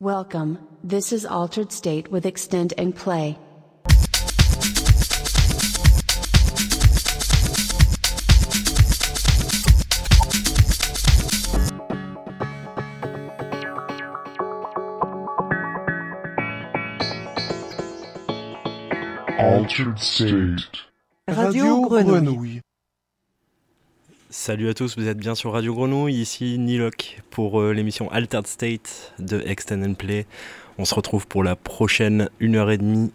Welcome, this is Altered State with Extend and Play. Altered State. Radio Grenouille. Salut à tous, vous êtes bien sur Radio Grenouille, ici Niloc pour euh, l'émission Altered State de Extend and Play. On se retrouve pour la prochaine 1h30.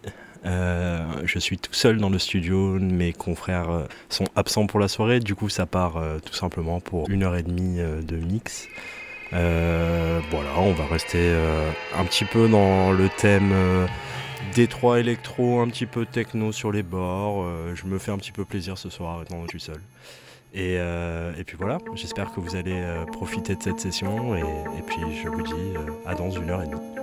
Euh, je suis tout seul dans le studio, mes confrères euh, sont absents pour la soirée, du coup ça part tout simplement pour 1h30 euh, de mix. Voilà, on va rester un petit peu dans le thème Détroit électro, un petit peu techno sur les bords. Je me fais un petit peu plaisir ce soir que je suis seul. Et, euh, et puis voilà, j'espère que vous allez euh, profiter de cette session et, et puis je vous dis euh, à dans une heure et demie.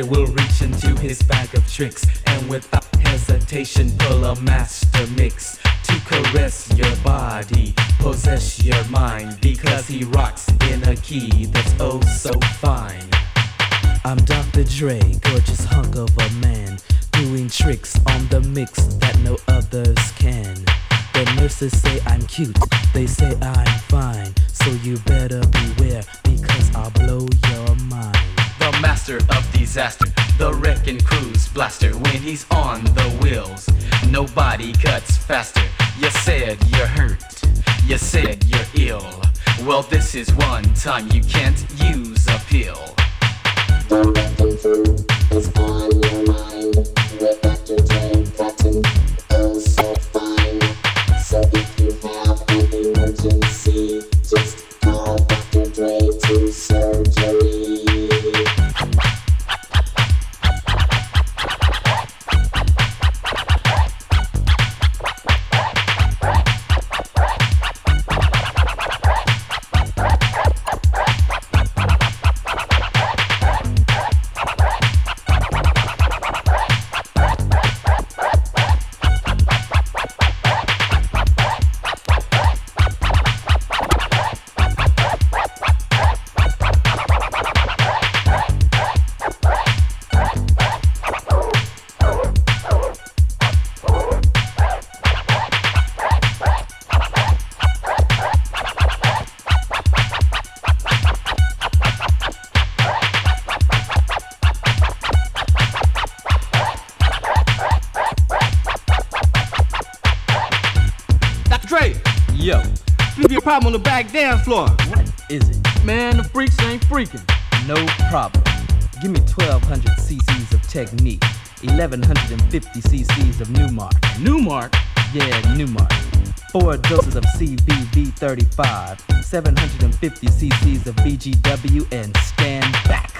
Dre will reach into his bag of tricks and without hesitation pull a master mix to caress your body, possess your mind because he rocks in a key that's oh so fine. I'm Dr. Dre, gorgeous hunk of a man, doing tricks on the mix that no others can. The nurses say I'm cute, they say I'm fine, so you better beware because I'll blow master of disaster, the wrecking cruise blaster when he's on the wheels. Nobody cuts faster. You said you're hurt, you said you're ill. Well, this is one time you can't use a pill. The wrecking is on problem on the back dance floor. what is it? Man, the freaks ain't freaking. No problem. Give me 1200 cc's of Technics, 1150 cc's of Numark. Numark, Yeah, Numark. Four doses of CBV 35, 750 cc's of BGW, and stand back.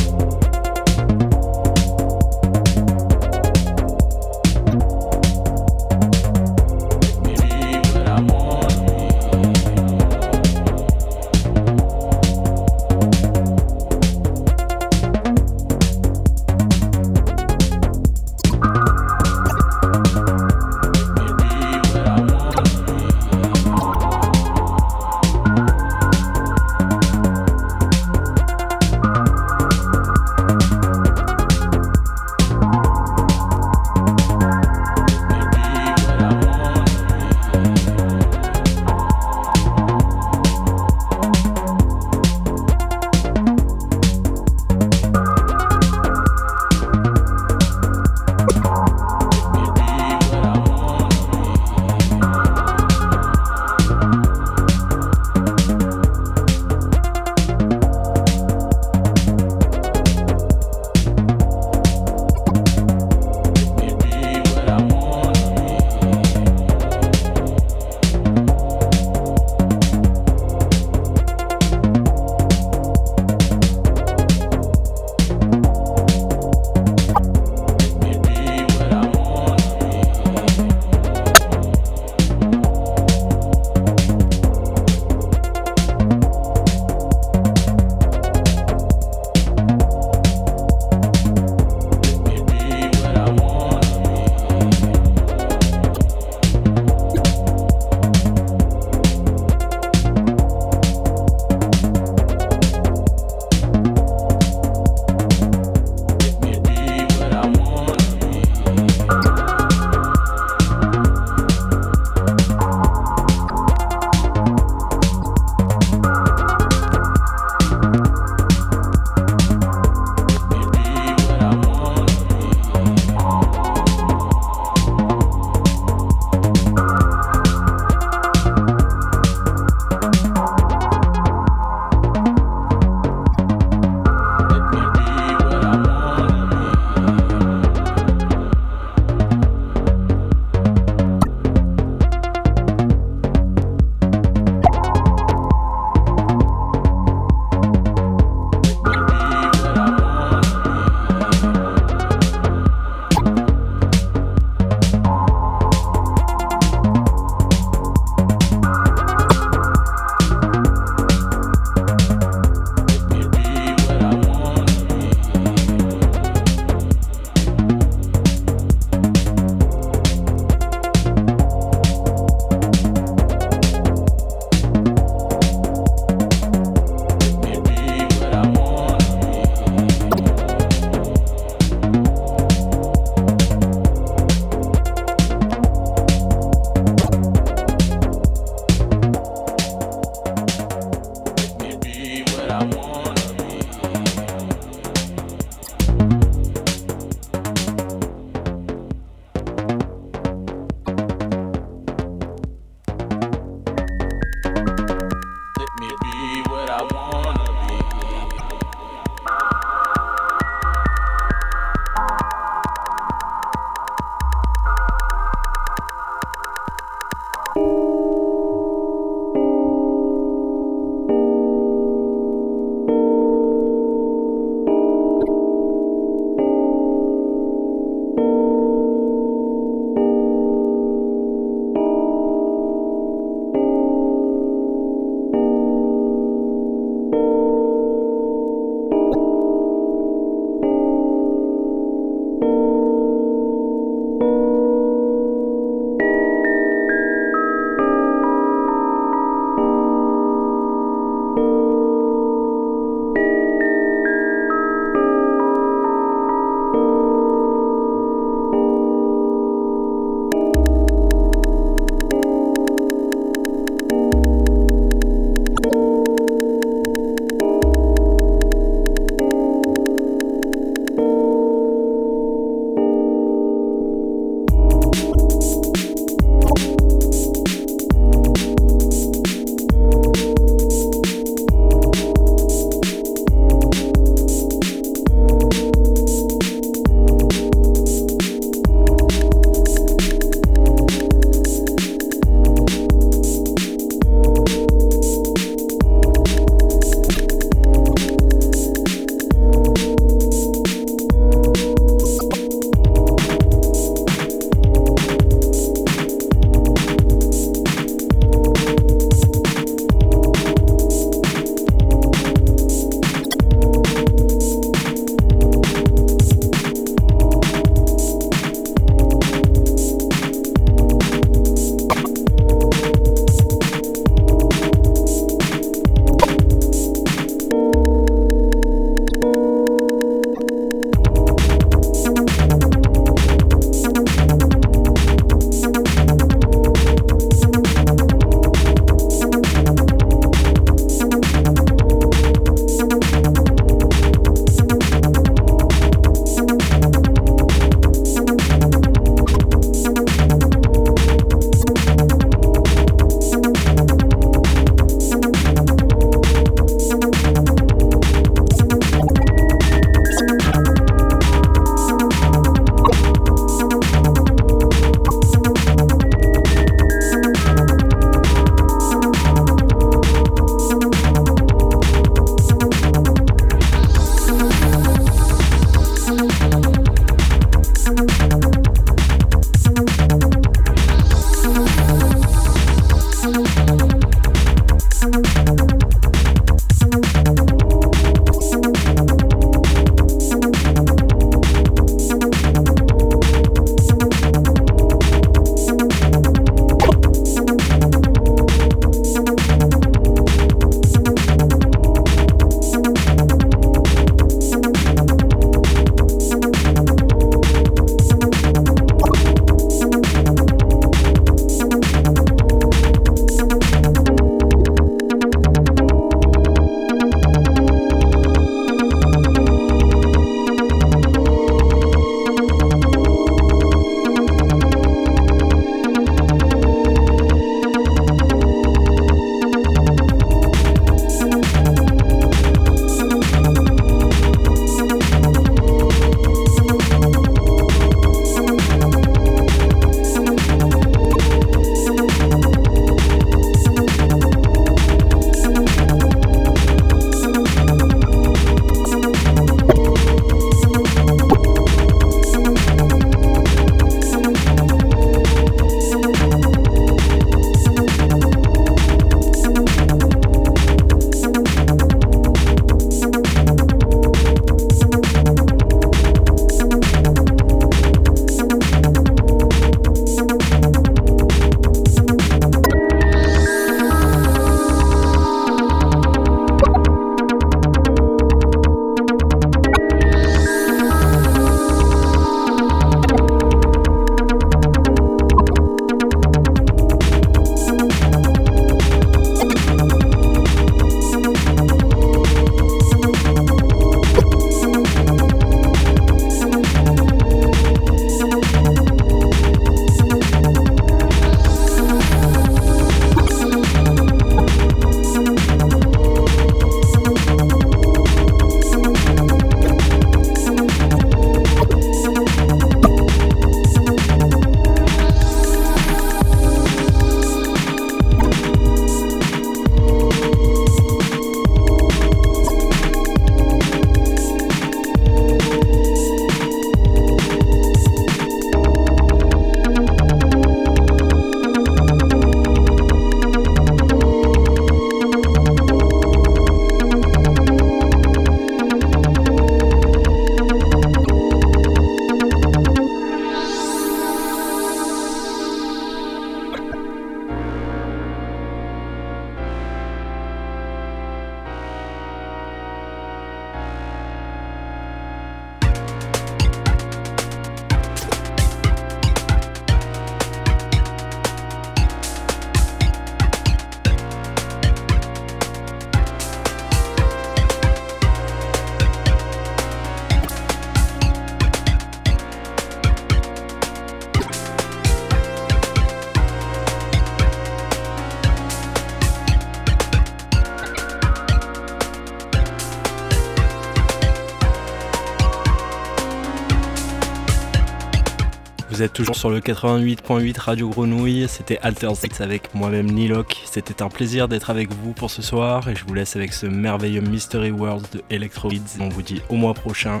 Vous êtes toujours sur le 88.8 Radio Grenouille. C'était Alter Six avec moi-même Nilok. C'était un plaisir d'être avec vous pour ce soir et je vous laisse avec ce merveilleux Mystery World de Electroids. On vous dit au mois prochain.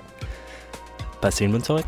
Passez une bonne soirée.